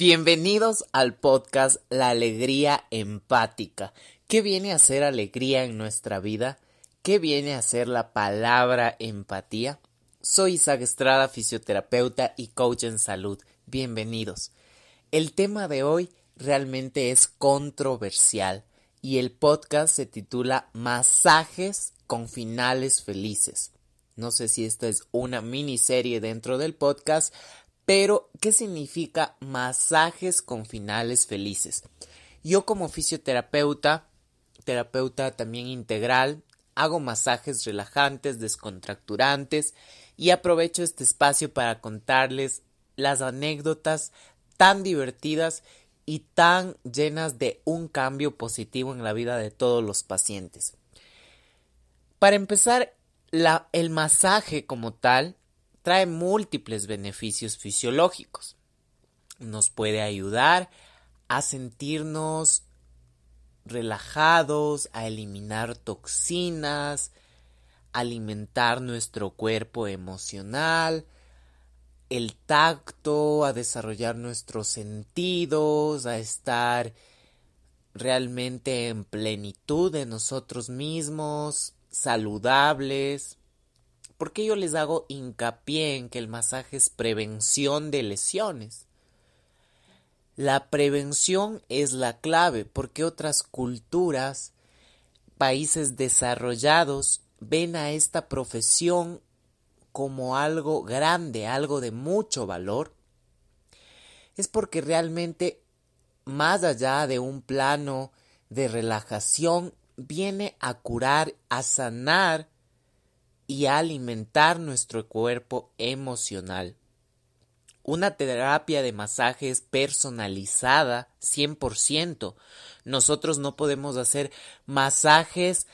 Bienvenidos al podcast La Alegría Empática. ¿Qué viene a ser alegría en nuestra vida? ¿Qué viene a ser la palabra empatía? Soy Isaac Estrada, fisioterapeuta y coach en salud. Bienvenidos. El tema de hoy realmente es controversial y el podcast se titula Masajes con finales felices. No sé si esta es una miniserie dentro del podcast, pero, ¿qué significa masajes con finales felices? Yo como fisioterapeuta, terapeuta también integral, hago masajes relajantes, descontracturantes y aprovecho este espacio para contarles las anécdotas tan divertidas y tan llenas de un cambio positivo en la vida de todos los pacientes. Para empezar, el masaje como tal trae múltiples beneficios fisiológicos. Nos puede ayudar a sentirnos relajados, a eliminar toxinas, alimentar nuestro cuerpo emocional, el tacto, a desarrollar nuestros sentidos, a estar realmente en plenitud de nosotros mismos, saludables. ¿Por qué yo les hago hincapié en que el masaje es prevención de lesiones? La prevención es la clave porque otras culturas, países desarrollados, ven a esta profesión como algo grande, algo de mucho valor. Es porque realmente, más allá de un plano de relajación, viene a curar, a sanar y alimentar nuestro cuerpo emocional. Una terapia de masaje es personalizada 100%. Nosotros no podemos hacer masajes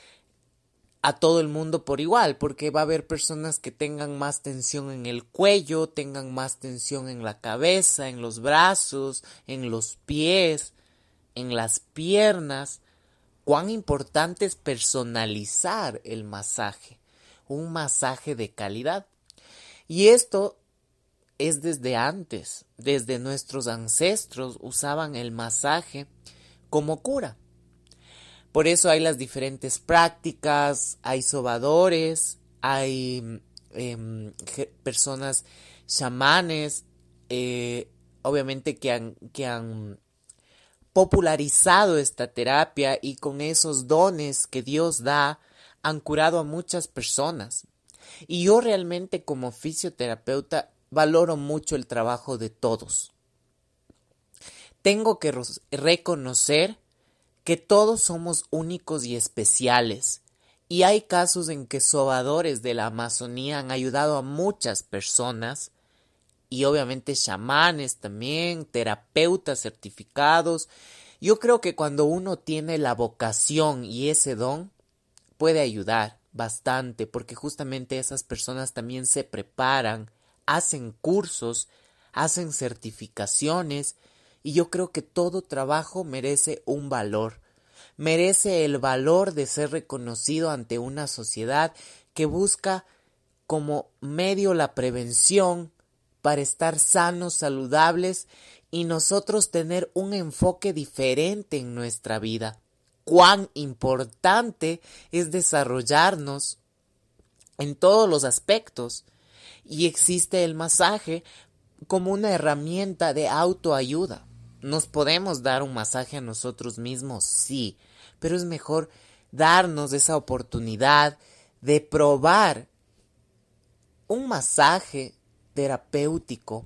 a todo el mundo por igual, porque va a haber personas que tengan más tensión en el cuello, tengan más tensión en la cabeza, en los brazos, en los pies, en las piernas. Cuán importante es personalizar el masaje un masaje de calidad. Y esto es desde antes, desde nuestros ancestros usaban el masaje como cura. Por eso hay las diferentes prácticas, hay sobadores, hay em, personas chamanes, eh, obviamente que han, que han popularizado esta terapia y con esos dones que Dios da, han curado a muchas personas. Y yo realmente como fisioterapeuta valoro mucho el trabajo de todos. Tengo que reconocer que todos somos únicos y especiales. Y hay casos en que sobadores de la Amazonía han ayudado a muchas personas y obviamente chamanes también, terapeutas certificados. Yo creo que cuando uno tiene la vocación y ese don, puede ayudar bastante porque justamente esas personas también se preparan, hacen cursos, hacen certificaciones y yo creo que todo trabajo merece un valor, merece el valor de ser reconocido ante una sociedad que busca como medio la prevención para estar sanos, saludables y nosotros tener un enfoque diferente en nuestra vida cuán importante es desarrollarnos en todos los aspectos. Y existe el masaje como una herramienta de autoayuda. ¿Nos podemos dar un masaje a nosotros mismos? Sí, pero es mejor darnos esa oportunidad de probar un masaje terapéutico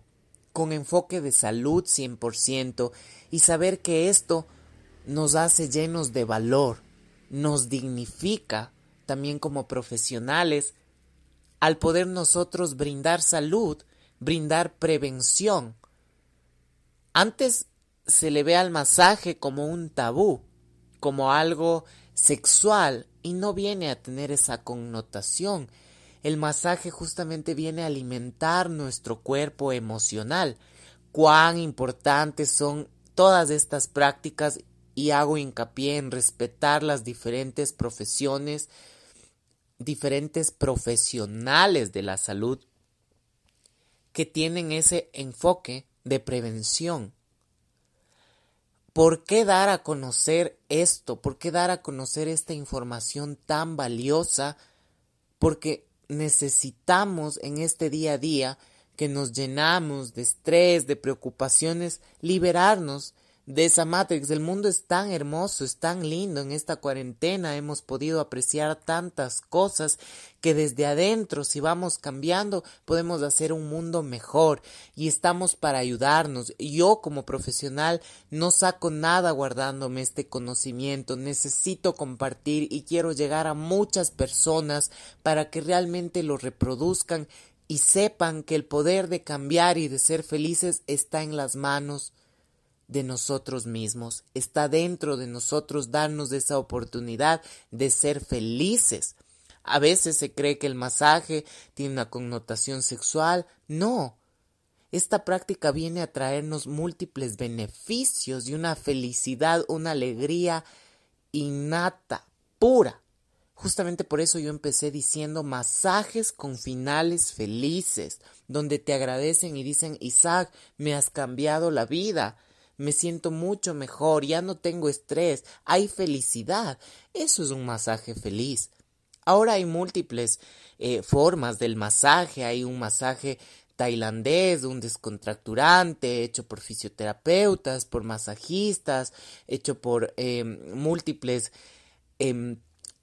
con enfoque de salud 100% y saber que esto nos hace llenos de valor, nos dignifica también como profesionales al poder nosotros brindar salud, brindar prevención. Antes se le ve al masaje como un tabú, como algo sexual y no viene a tener esa connotación. El masaje justamente viene a alimentar nuestro cuerpo emocional. Cuán importantes son todas estas prácticas y hago hincapié en respetar las diferentes profesiones, diferentes profesionales de la salud que tienen ese enfoque de prevención. ¿Por qué dar a conocer esto? ¿Por qué dar a conocer esta información tan valiosa? Porque necesitamos en este día a día que nos llenamos de estrés, de preocupaciones, liberarnos de esa Matrix. El mundo es tan hermoso, es tan lindo. En esta cuarentena hemos podido apreciar tantas cosas que desde adentro, si vamos cambiando, podemos hacer un mundo mejor y estamos para ayudarnos. Yo como profesional no saco nada guardándome este conocimiento. Necesito compartir y quiero llegar a muchas personas para que realmente lo reproduzcan y sepan que el poder de cambiar y de ser felices está en las manos de nosotros mismos, está dentro de nosotros darnos esa oportunidad de ser felices. A veces se cree que el masaje tiene una connotación sexual. No. Esta práctica viene a traernos múltiples beneficios y una felicidad, una alegría innata, pura. Justamente por eso yo empecé diciendo masajes con finales felices, donde te agradecen y dicen, Isaac, me has cambiado la vida me siento mucho mejor, ya no tengo estrés, hay felicidad. Eso es un masaje feliz. Ahora hay múltiples eh, formas del masaje, hay un masaje tailandés, un descontracturante, hecho por fisioterapeutas, por masajistas, hecho por em, múltiples em,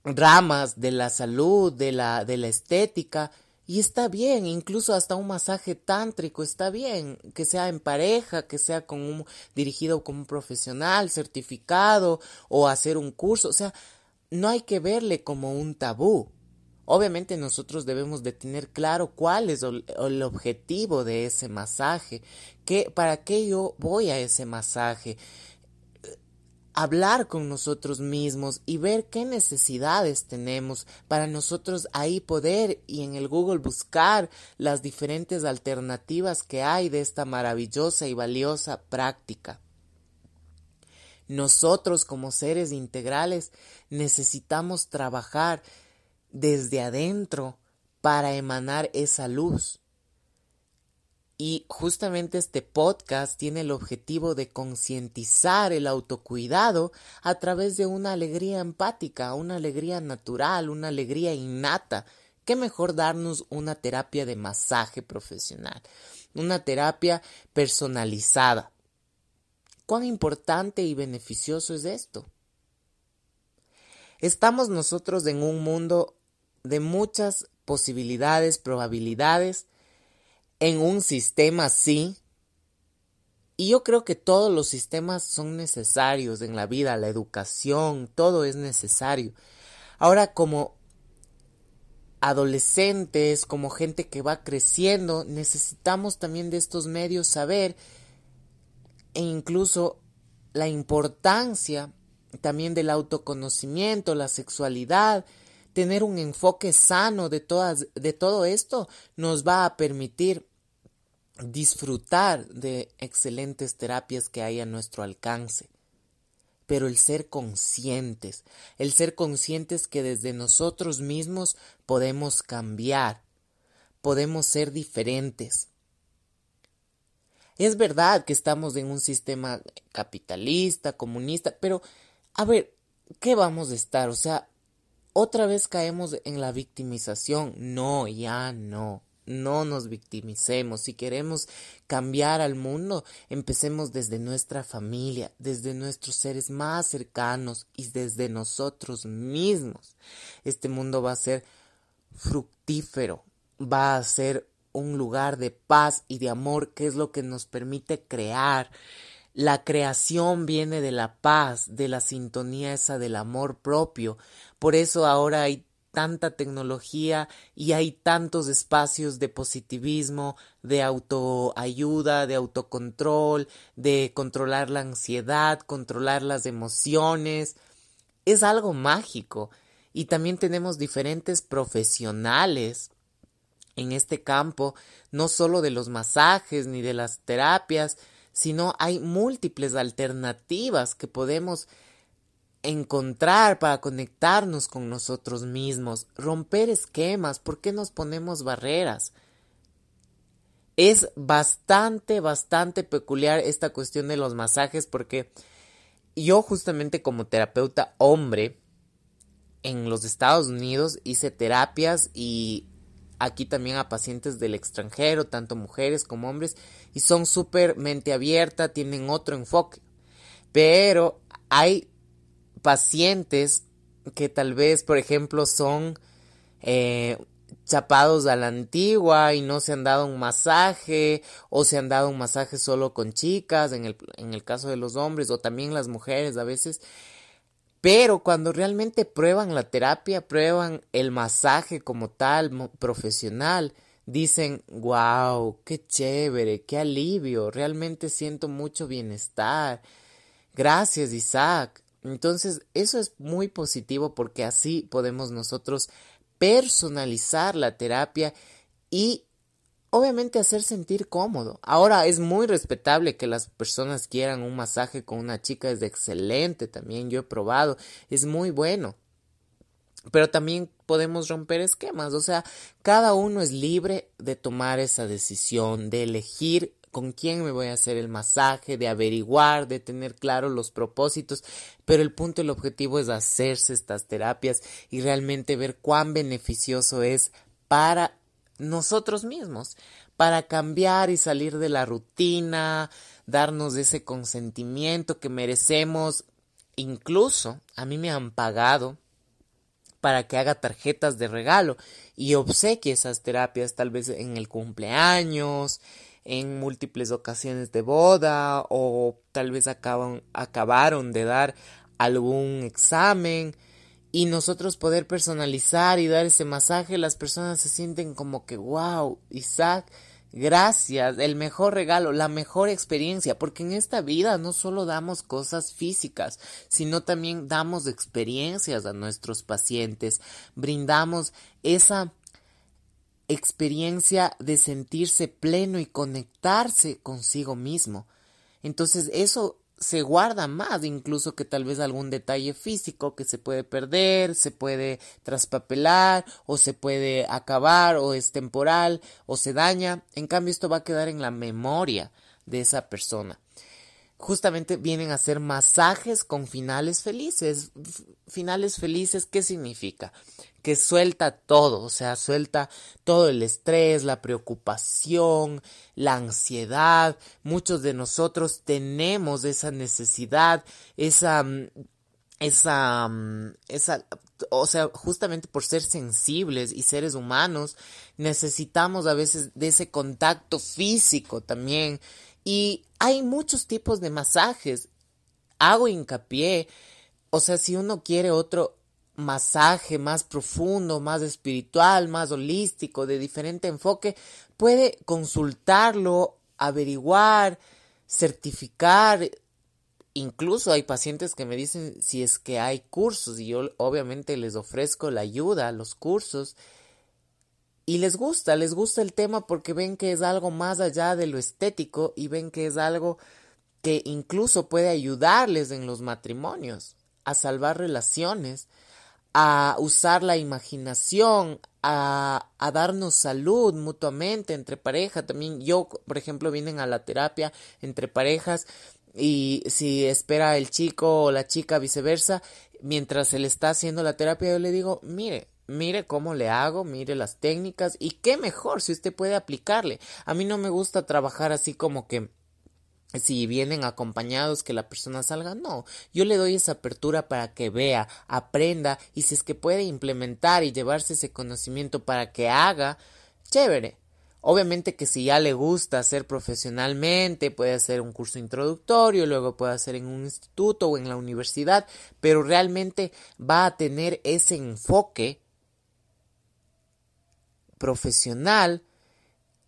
ramas de la salud, de la, de la estética. Y está bien, incluso hasta un masaje tántrico está bien, que sea en pareja, que sea con un, dirigido como un profesional certificado o hacer un curso, o sea, no hay que verle como un tabú. Obviamente nosotros debemos de tener claro cuál es el objetivo de ese masaje, que, para qué yo voy a ese masaje, hablar con nosotros mismos y ver qué necesidades tenemos para nosotros ahí poder y en el Google buscar las diferentes alternativas que hay de esta maravillosa y valiosa práctica. Nosotros como seres integrales necesitamos trabajar desde adentro para emanar esa luz. Y justamente este podcast tiene el objetivo de concientizar el autocuidado a través de una alegría empática, una alegría natural, una alegría innata. ¿Qué mejor darnos una terapia de masaje profesional? Una terapia personalizada. ¿Cuán importante y beneficioso es esto? Estamos nosotros en un mundo de muchas posibilidades, probabilidades, en un sistema así. Y yo creo que todos los sistemas son necesarios en la vida, la educación, todo es necesario. Ahora como adolescentes, como gente que va creciendo, necesitamos también de estos medios saber e incluso la importancia también del autoconocimiento, la sexualidad, tener un enfoque sano de todas de todo esto nos va a permitir disfrutar de excelentes terapias que hay a nuestro alcance. Pero el ser conscientes, el ser conscientes que desde nosotros mismos podemos cambiar, podemos ser diferentes. Es verdad que estamos en un sistema capitalista, comunista, pero a ver, ¿qué vamos a estar? O sea, otra vez caemos en la victimización. No, ya no no nos victimicemos. Si queremos cambiar al mundo, empecemos desde nuestra familia, desde nuestros seres más cercanos y desde nosotros mismos. Este mundo va a ser fructífero, va a ser un lugar de paz y de amor, que es lo que nos permite crear. La creación viene de la paz, de la sintonía esa del amor propio. Por eso ahora hay tanta tecnología y hay tantos espacios de positivismo, de autoayuda, de autocontrol, de controlar la ansiedad, controlar las emociones. Es algo mágico. Y también tenemos diferentes profesionales en este campo, no solo de los masajes ni de las terapias, sino hay múltiples alternativas que podemos encontrar para conectarnos con nosotros mismos, romper esquemas, ¿por qué nos ponemos barreras? Es bastante, bastante peculiar esta cuestión de los masajes porque yo justamente como terapeuta hombre en los Estados Unidos hice terapias y aquí también a pacientes del extranjero, tanto mujeres como hombres, y son súper mente abierta, tienen otro enfoque. Pero hay pacientes que tal vez, por ejemplo, son eh, chapados a la antigua y no se han dado un masaje o se han dado un masaje solo con chicas en el, en el caso de los hombres o también las mujeres a veces. Pero cuando realmente prueban la terapia, prueban el masaje como tal, profesional, dicen, wow, qué chévere, qué alivio, realmente siento mucho bienestar. Gracias, Isaac. Entonces, eso es muy positivo porque así podemos nosotros personalizar la terapia y obviamente hacer sentir cómodo. Ahora es muy respetable que las personas quieran un masaje con una chica, es excelente también, yo he probado, es muy bueno. Pero también podemos romper esquemas, o sea, cada uno es libre de tomar esa decisión, de elegir con quién me voy a hacer el masaje, de averiguar, de tener claro los propósitos, pero el punto, el objetivo es hacerse estas terapias y realmente ver cuán beneficioso es para nosotros mismos, para cambiar y salir de la rutina, darnos ese consentimiento que merecemos. Incluso a mí me han pagado para que haga tarjetas de regalo y obsequie esas terapias tal vez en el cumpleaños, en múltiples ocasiones de boda o tal vez acaban, acabaron de dar algún examen. Y nosotros poder personalizar y dar ese masaje, las personas se sienten como que, wow, Isaac, gracias, el mejor regalo, la mejor experiencia, porque en esta vida no solo damos cosas físicas, sino también damos experiencias a nuestros pacientes, brindamos esa experiencia de sentirse pleno y conectarse consigo mismo. Entonces eso se guarda más incluso que tal vez algún detalle físico que se puede perder, se puede traspapelar o se puede acabar o es temporal o se daña. En cambio esto va a quedar en la memoria de esa persona justamente vienen a hacer masajes con finales felices. Finales felices, ¿qué significa? Que suelta todo, o sea, suelta todo el estrés, la preocupación, la ansiedad. Muchos de nosotros tenemos esa necesidad, esa mm, esa, mm, esa, o sea, justamente por ser sensibles y seres humanos, necesitamos a veces de ese contacto físico también, y hay muchos tipos de masajes. Hago hincapié. O sea, si uno quiere otro masaje más profundo, más espiritual, más holístico, de diferente enfoque, puede consultarlo, averiguar, certificar. Incluso hay pacientes que me dicen si es que hay cursos y yo obviamente les ofrezco la ayuda, los cursos y les gusta, les gusta el tema porque ven que es algo más allá de lo estético y ven que es algo que incluso puede ayudarles en los matrimonios, a salvar relaciones, a usar la imaginación, a, a, darnos salud mutuamente entre pareja. También yo, por ejemplo, vienen a la terapia entre parejas y si espera el chico o la chica viceversa, mientras se le está haciendo la terapia, yo le digo, mire, mire cómo le hago, mire las técnicas y qué mejor si usted puede aplicarle. A mí no me gusta trabajar así como que si vienen acompañados que la persona salga, no, yo le doy esa apertura para que vea, aprenda y si es que puede implementar y llevarse ese conocimiento para que haga, chévere. Obviamente que si ya le gusta hacer profesionalmente, puede hacer un curso introductorio, luego puede hacer en un instituto o en la universidad, pero realmente va a tener ese enfoque profesional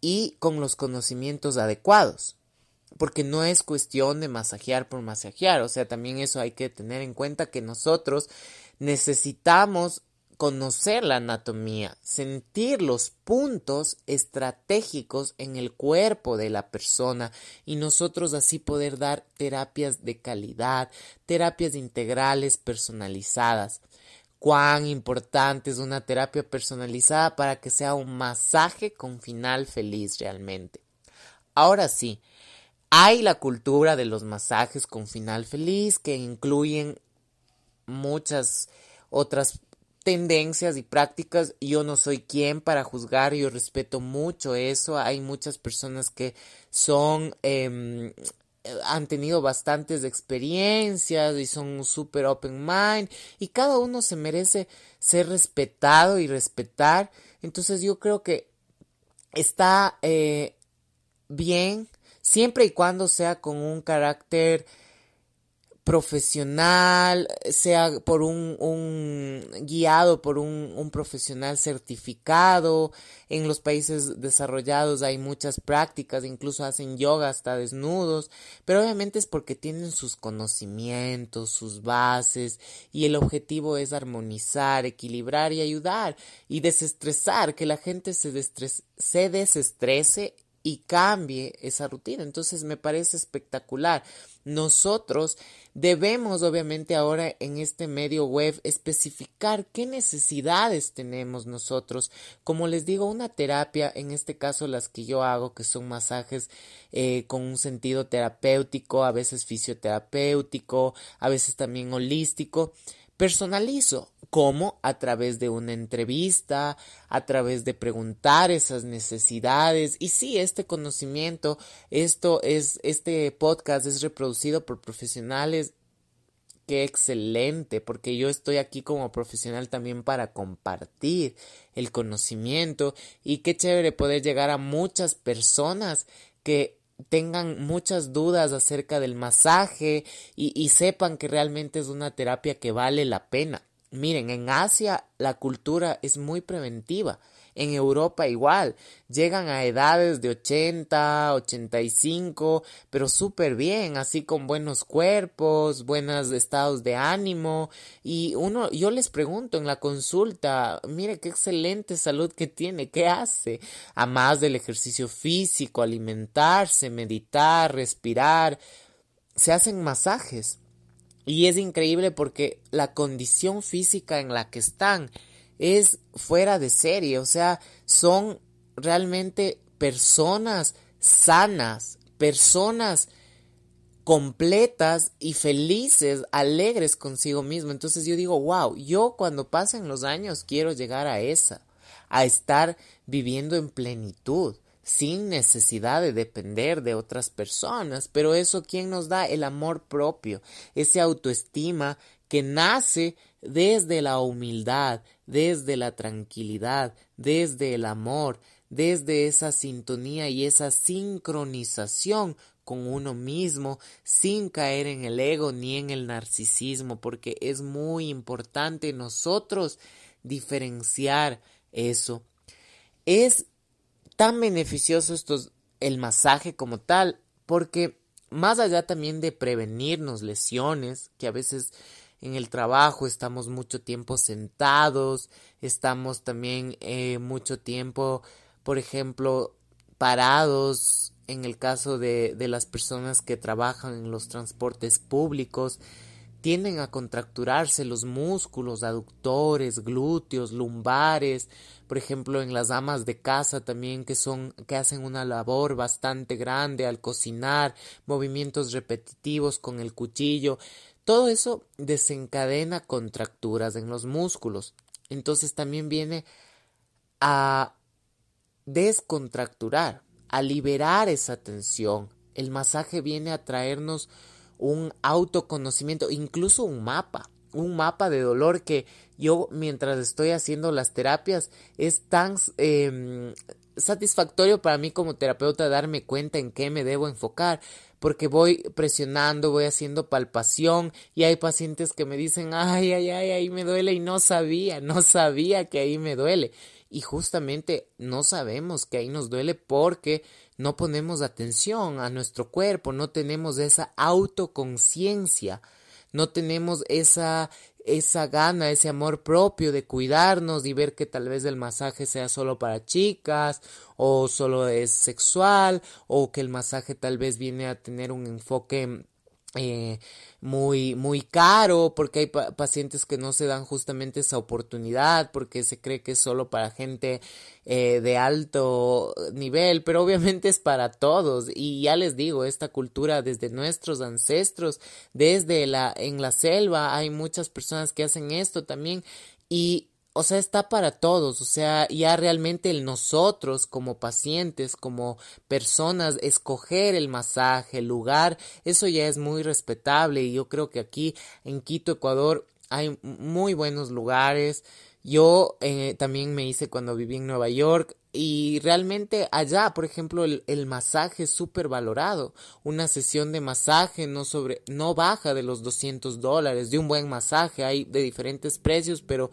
y con los conocimientos adecuados. Porque no es cuestión de masajear por masajear, o sea, también eso hay que tener en cuenta que nosotros necesitamos conocer la anatomía, sentir los puntos estratégicos en el cuerpo de la persona y nosotros así poder dar terapias de calidad, terapias integrales personalizadas cuán importante es una terapia personalizada para que sea un masaje con final feliz realmente. Ahora sí, hay la cultura de los masajes con final feliz que incluyen muchas otras tendencias y prácticas. Yo no soy quien para juzgar, yo respeto mucho eso. Hay muchas personas que son em, han tenido bastantes experiencias y son súper open mind y cada uno se merece ser respetado y respetar. Entonces yo creo que está eh, bien siempre y cuando sea con un carácter profesional, sea por un, guiado por un, profesional certificado. En los países desarrollados hay muchas prácticas, incluso hacen yoga hasta desnudos, pero obviamente es porque tienen sus conocimientos, sus bases, y el objetivo es armonizar, equilibrar y ayudar y desestresar, que la gente se, se desestrese y cambie esa rutina. Entonces me parece espectacular. Nosotros debemos obviamente ahora en este medio web especificar qué necesidades tenemos nosotros. Como les digo, una terapia, en este caso las que yo hago, que son masajes eh, con un sentido terapéutico, a veces fisioterapéutico, a veces también holístico personalizo. ¿Cómo? A través de una entrevista, a través de preguntar esas necesidades. Y sí, este conocimiento, esto es, este podcast es reproducido por profesionales. Qué excelente, porque yo estoy aquí como profesional también para compartir el conocimiento y qué chévere poder llegar a muchas personas que tengan muchas dudas acerca del masaje y, sepan que realmente es una terapia que vale la pena. Miren, en Asia la cultura es muy preventiva. En Europa igual, llegan a edades de 80, 85, pero súper bien, así con buenos cuerpos, buenos estados de ánimo. Y uno, yo les pregunto en la consulta, mire qué excelente salud que tiene, ¿qué hace? A más del ejercicio físico, alimentarse, meditar, respirar, se hacen masajes. Y es increíble porque la condición física en la que están es fuera de serie, o sea, son realmente personas sanas, personas completas y felices, alegres consigo mismo. Entonces yo digo, wow, yo cuando pasen los años quiero llegar a esa, a estar viviendo en plenitud, sin necesidad de depender de otras personas. Pero eso, ¿quién nos da? El amor propio, ese autoestima que nace desde la humildad, desde la tranquilidad, desde el amor, desde esa sintonía y esa sincronización con uno mismo sin caer en el ego ni en el narcisismo, porque es muy importante nosotros diferenciar eso. Es tan beneficioso el masaje como tal, porque más allá también de prevenirnos lesiones, que a veces en el trabajo estamos mucho tiempo sentados, estamos también eh, mucho tiempo, por ejemplo, parados en el caso de, de las personas que trabajan en los transportes públicos, tienden a contracturarse los músculos aductores, glúteos, lumbares, por ejemplo en las amas de casa también que son que hacen una labor bastante grande al cocinar, movimientos repetitivos con el cuchillo, todo eso desencadena contracturas en los músculos. Entonces también viene a descontracturar, a liberar esa tensión. El masaje viene a traernos un autoconocimiento, incluso un mapa, un mapa de dolor que yo mientras estoy haciendo las terapias es tan em, satisfactorio para mí como terapeuta darme cuenta en qué me debo enfocar, porque voy presionando, voy haciendo palpación y hay pacientes que me dicen, ay, ay, ay, ahí me duele y no sabía, no sabía que ahí me duele. Y justamente no sabemos que ahí nos duele porque no ponemos atención a nuestro cuerpo, no tenemos esa autoconciencia, no tenemos esa esa gana, ese amor propio de cuidarnos y ver que tal vez el masaje sea solo para chicas o solo es sexual o que el masaje tal vez viene a tener un enfoque eh, muy muy caro porque hay pacientes que no se dan justamente esa oportunidad porque se cree que es solo para gente eh, de alto nivel pero obviamente es para todos. Y ya les digo esta cultura desde nuestros ancestros desde la en la selva hay muchas personas que hacen esto también. Y o sea, está para todos, o sea, ya realmente el nosotros como pacientes, como personas, escoger el masaje, el lugar, eso ya es muy respetable y yo creo que aquí en Quito, Ecuador, hay muy buenos lugares. Yo eh, también me hice cuando viví en Nueva York y realmente allá, por ejemplo, el, el masaje es súper valorado. Una sesión de masaje no sobre, no baja de los 200 dólares. De un buen masaje hay de diferentes precios, pero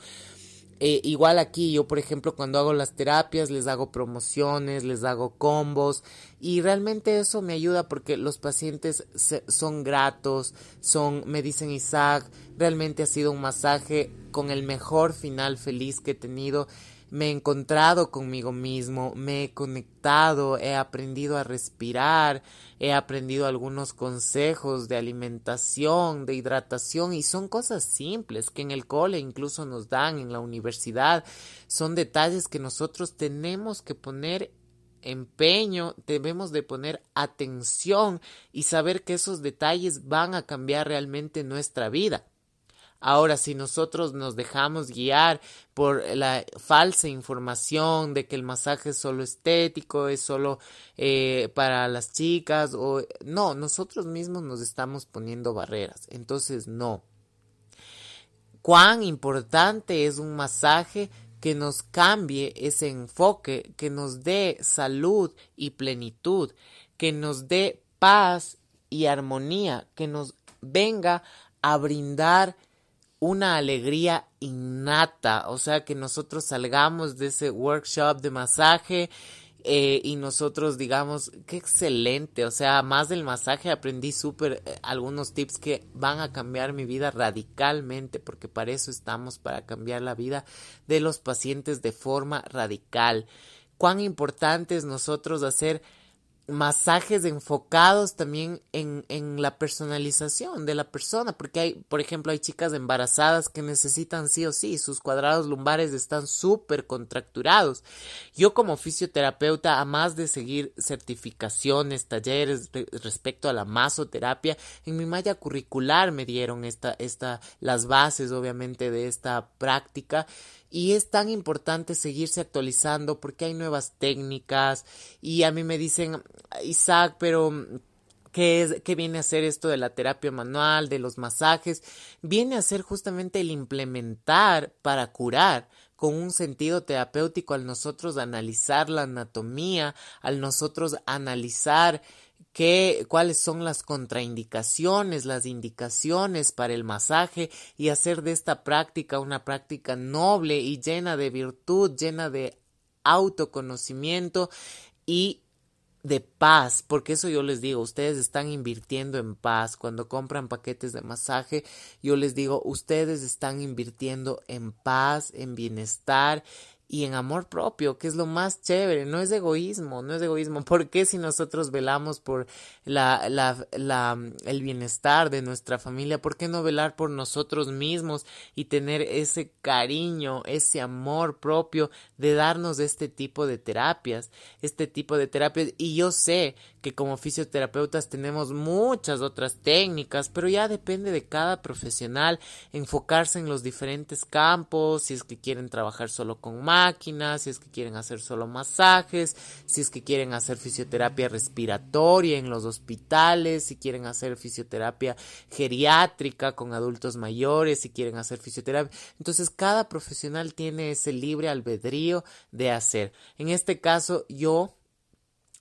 eh, igual aquí yo, por ejemplo, cuando hago las terapias, les hago promociones, les hago combos y realmente eso me ayuda porque los pacientes son gratos, son, me dicen Isaac, realmente ha sido un masaje con el mejor final feliz que he tenido me he encontrado conmigo mismo, me he conectado, he aprendido a respirar, he aprendido algunos consejos de alimentación, de hidratación y son cosas simples que en el cole incluso nos dan en la universidad, son detalles que nosotros tenemos que poner empeño, debemos de poner atención y saber que esos detalles van a cambiar realmente nuestra vida. Ahora, si nosotros nos dejamos guiar por la falsa información de que el masaje es solo estético, es solo eh, para las chicas, o no, nosotros mismos nos estamos poniendo barreras. Entonces, no. Cuán importante es un masaje que nos cambie ese enfoque, que nos dé salud y plenitud, que nos dé paz y armonía, que nos venga a brindar una alegría innata, o sea, que nosotros salgamos de ese workshop de masaje eh, y nosotros digamos, qué excelente, o sea, más del masaje aprendí súper eh, algunos tips que van a cambiar mi vida radicalmente, porque para eso estamos, para cambiar la vida de los pacientes de forma radical. Cuán importante es nosotros hacer masajes enfocados también en, en, la personalización de la persona, porque hay, por ejemplo, hay chicas embarazadas que necesitan sí o sí, sus cuadrados lumbares están súper contracturados. Yo como fisioterapeuta, a más de seguir certificaciones, talleres respecto a la masoterapia, en mi malla curricular me dieron esta, esta, las bases obviamente de esta práctica y es tan importante seguirse actualizando porque hay nuevas técnicas y a mí me dicen, Isaac, pero ¿Qué, es, ¿Qué viene a ser esto de la terapia manual, de los masajes? Viene a ser justamente el implementar para curar con un sentido terapéutico al nosotros analizar la anatomía, al nosotros analizar qué, cuáles son las contraindicaciones, las indicaciones para el masaje y hacer de esta práctica una práctica noble y llena de virtud, llena de autoconocimiento y de paz, porque eso yo les digo, ustedes están invirtiendo en paz. Cuando compran paquetes de masaje, yo les digo, ustedes están invirtiendo en paz, en bienestar y en amor propio, que es lo más chévere, no es egoísmo, no es egoísmo. ¿Por qué si nosotros velamos por la, la, la, el bienestar de nuestra familia, por qué no velar por nosotros mismos y tener ese cariño, ese amor propio de darnos este tipo de terapias, este tipo de terapias? Y yo sé que como fisioterapeutas tenemos muchas otras técnicas, pero ya depende de cada profesional enfocarse en los diferentes campos, si es que quieren trabajar solo con máquinas, si es que quieren hacer solo masajes, si es que quieren hacer fisioterapia respiratoria en los hospitales, si quieren hacer fisioterapia geriátrica con adultos mayores, si quieren hacer fisioterapia. Entonces cada profesional tiene ese libre albedrío de hacer. En este caso yo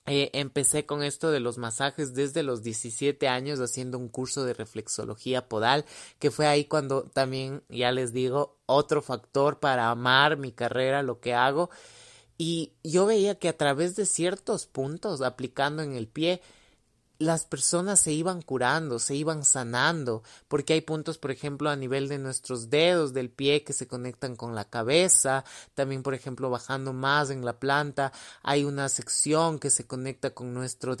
eh, empecé con esto de los masajes desde los 17 años haciendo un curso de reflexología podal, que fue ahí cuando también, ya les digo, otro factor para amar mi carrera, lo que hago. Y yo veía que a través de ciertos puntos, aplicando en el pie, las personas se iban curando, se iban sanando, porque hay puntos, por ejemplo, a nivel de nuestros dedos del pie que se conectan con la cabeza, también, por ejemplo, bajando más en la planta, hay una sección que se conecta con nuestro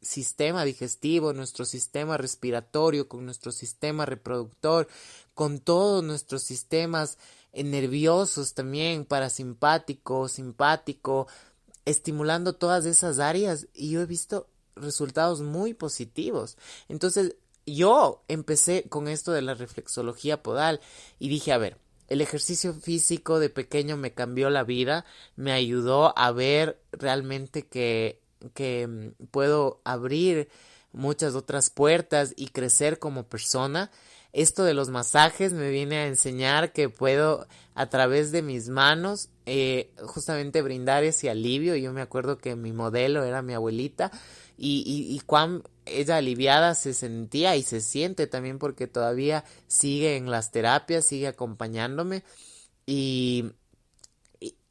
sistema digestivo, nuestro sistema respiratorio, con nuestro sistema reproductor, con todos nuestros sistemas nerviosos también, parasimpático, simpático, estimulando todas esas áreas. Y yo he visto resultados muy positivos. Entonces, yo empecé con esto de la reflexología podal y dije, a ver, el ejercicio físico de pequeño me cambió la vida, me ayudó a ver realmente que, que mm, puedo abrir muchas otras puertas y crecer como persona. Esto de los masajes me viene a enseñar que puedo a través de mis manos eh, justamente brindar ese alivio. Yo me acuerdo que mi modelo era mi abuelita y, y, y cuán ella aliviada se sentía y se siente también porque todavía sigue en las terapias, sigue acompañándome. Y,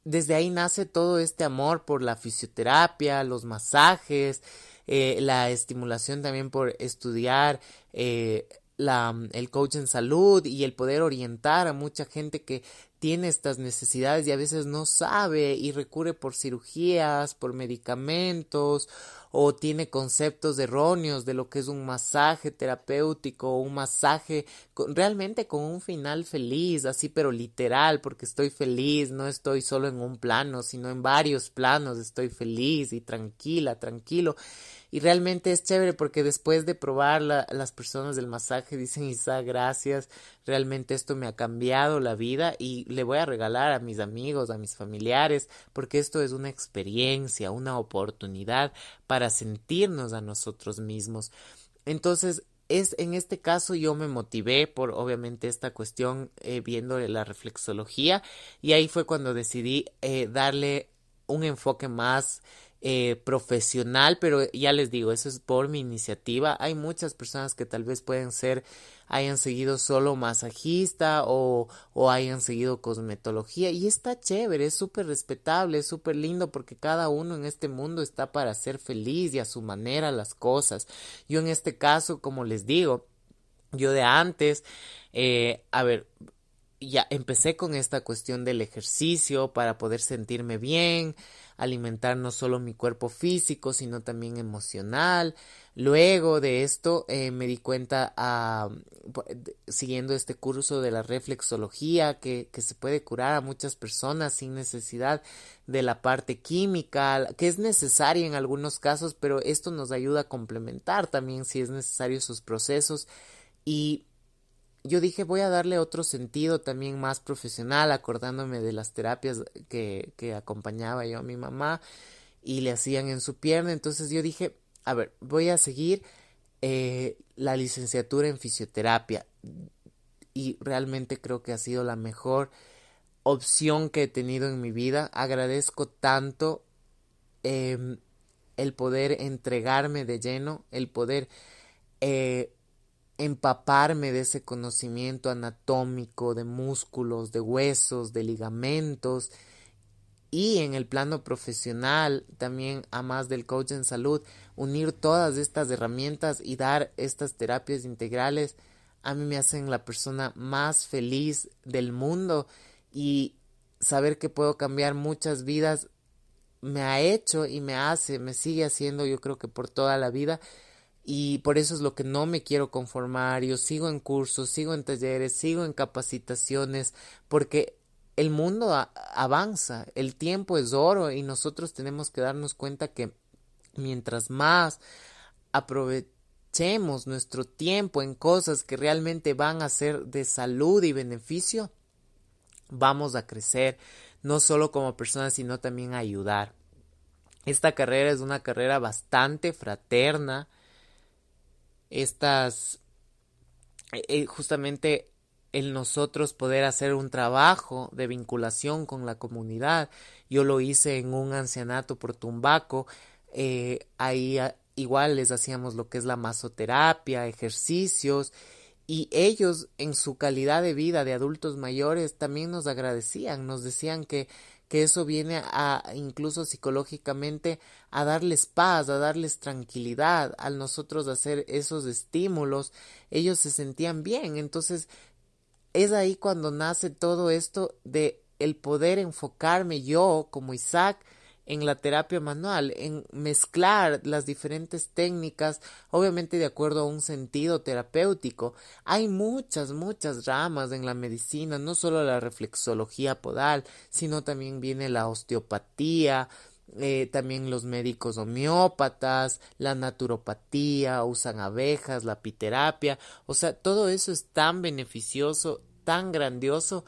desde ahí nace todo este amor por la fisioterapia, los masajes, eh, la estimulación también por estudiar eh, la, el coach en salud y el poder orientar a mucha gente que tiene estas necesidades y a veces no sabe y recurre por cirugías, por medicamentos o tiene conceptos erróneos de lo que es un masaje terapéutico o un masaje realmente con un final feliz, así pero literal, porque estoy feliz, no estoy solo en un plano, sino en varios planos, estoy feliz y tranquila, tranquilo. Y realmente es chévere porque después de probar las personas del masaje dicen, Isa, gracias, realmente esto me ha cambiado la vida y le voy a regalar a mis amigos, a mis familiares, porque esto es una experiencia, una oportunidad para sentirnos a nosotros mismos. Entonces, es en este caso yo me motivé por obviamente esta cuestión eh, viendo la reflexología y ahí fue cuando decidí eh, darle un enfoque más eh, profesional, pero ya les digo, eso es por mi iniciativa. Hay muchas personas que tal vez pueden ser, hayan seguido solo masajista o, o hayan seguido cosmetología y está chévere, es súper respetable, es súper lindo porque cada uno en este mundo está para ser feliz y a su manera las cosas. Yo en este caso, como les digo, yo de antes, eh, a ver, ya empecé con esta cuestión del ejercicio para poder sentirme bien, alimentar no solo mi cuerpo físico, sino también emocional. Luego de esto eh, me di cuenta, a, siguiendo este curso de la reflexología, que, que se puede curar a muchas personas sin necesidad de la parte química, que es necesaria en algunos casos, pero esto nos ayuda a complementar también si es necesario sus procesos y yo dije voy a darle otro sentido también más profesional, acordándome de las terapias que, que acompañaba yo a mi mamá y le hacían en su pierna. Entonces yo dije, a ver, voy a seguir eh, la licenciatura en fisioterapia y realmente creo que ha sido la mejor opción que he tenido en mi vida. Agradezco tanto eh, el poder entregarme de lleno, el poder eh, empaparme de ese conocimiento anatómico, de músculos, de huesos, de ligamentos y en el plano profesional también a más del coach en salud, unir todas estas herramientas y dar estas terapias integrales a mí me hacen la persona más feliz del mundo y saber que puedo cambiar muchas vidas me ha hecho y me hace, me sigue haciendo yo creo que por toda la vida y por eso es lo que no me quiero conformar. Yo sigo en cursos, sigo en talleres, sigo en capacitaciones, porque el mundo avanza, el tiempo es oro y nosotros tenemos que darnos cuenta que Mientras más aprovechemos nuestro tiempo en cosas que realmente van a ser de salud y beneficio, vamos a crecer no solo como personas, sino también a ayudar. Esta carrera es una carrera bastante fraterna. Estas, eh, eh, justamente el nosotros poder hacer un trabajo de vinculación con la comunidad. Yo lo hice en un ancianato por Tumbaco. Eh, ahí ah, igual les hacíamos lo que es la masoterapia, ejercicios y ellos en su calidad de vida de adultos mayores también nos agradecían, nos decían que que eso viene a incluso psicológicamente a darles paz, a darles tranquilidad, al nosotros hacer esos estímulos, ellos se sentían bien. Entonces, es ahí cuando nace todo esto de el poder enfocarme yo como Isaac en la terapia manual, en mezclar las diferentes técnicas, obviamente de acuerdo a un sentido terapéutico. Hay muchas, muchas ramas en la medicina, no solo la reflexología podal, sino también viene la osteopatía, eh, también los médicos homeópatas, la naturopatía, usan abejas, la piterapia, o sea, todo eso es tan beneficioso, tan grandioso,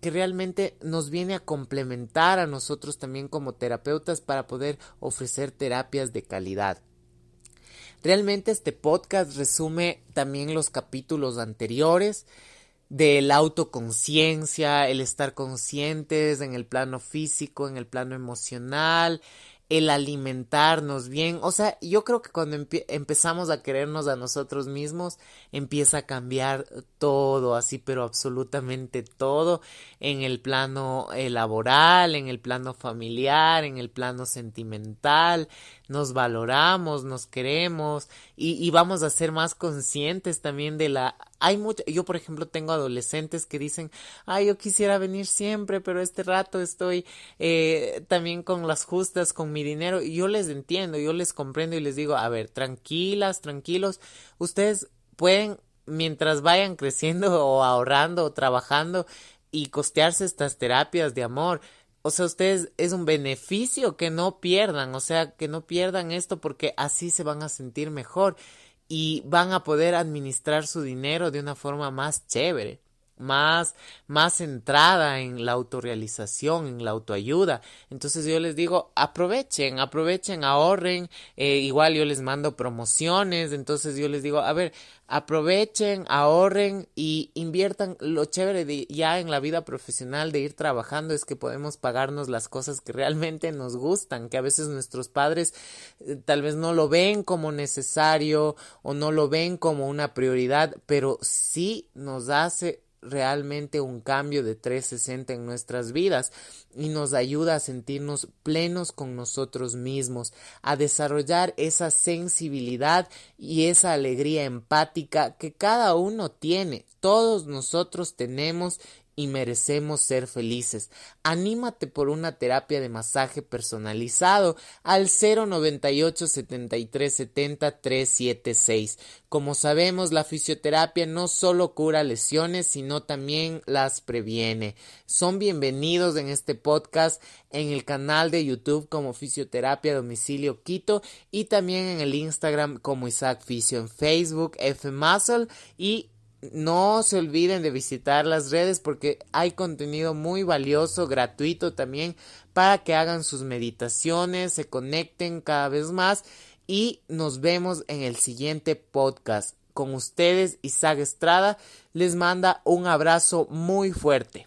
que realmente nos viene a complementar a nosotros también como terapeutas para poder ofrecer terapias de calidad. Realmente este podcast resume también los capítulos anteriores de la autoconciencia, el estar conscientes en el plano físico, en el plano emocional, el alimentarnos bien. O sea, yo creo que cuando empezamos a querernos a nosotros mismos, empieza a cambiar todo, así, pero absolutamente todo, en el plano eh, laboral, en el plano familiar, en el plano sentimental, nos valoramos, nos queremos y, y vamos a ser más conscientes también de la hay mucho, yo por ejemplo tengo adolescentes que dicen, ay, yo quisiera venir siempre, pero este rato estoy eh, también con las justas, con mi dinero, y yo les entiendo, yo les comprendo y les digo, a ver, tranquilas, tranquilos, ustedes pueden, mientras vayan creciendo o ahorrando o trabajando y costearse estas terapias de amor, o sea, ustedes es un beneficio que no pierdan, o sea, que no pierdan esto porque así se van a sentir mejor y van a poder administrar su dinero de una forma más chévere más, más centrada en la autorrealización, en la autoayuda. Entonces yo les digo, aprovechen, aprovechen, ahorren, eh, igual yo les mando promociones, entonces yo les digo, a ver, aprovechen, ahorren y inviertan. Lo chévere de ya en la vida profesional de ir trabajando es que podemos pagarnos las cosas que realmente nos gustan, que a veces nuestros padres eh, tal vez no lo ven como necesario o no lo ven como una prioridad, pero sí nos hace realmente un cambio de 360 en nuestras vidas y nos ayuda a sentirnos plenos con nosotros mismos, a desarrollar esa sensibilidad y esa alegría empática que cada uno tiene, todos nosotros tenemos y merecemos ser felices. Anímate por una terapia de masaje personalizado al 098 73 70 376. Como sabemos, la fisioterapia no solo cura lesiones, sino también las previene. Son bienvenidos en este podcast en el canal de YouTube como Fisioterapia Domicilio Quito y también en el Instagram como Isaac Fisio en Facebook F Muscle y no se olviden de visitar las redes porque hay contenido muy valioso, gratuito también, para que hagan sus meditaciones, se conecten cada vez más y nos vemos en el siguiente podcast. Con ustedes, Isaac Estrada les manda un abrazo muy fuerte.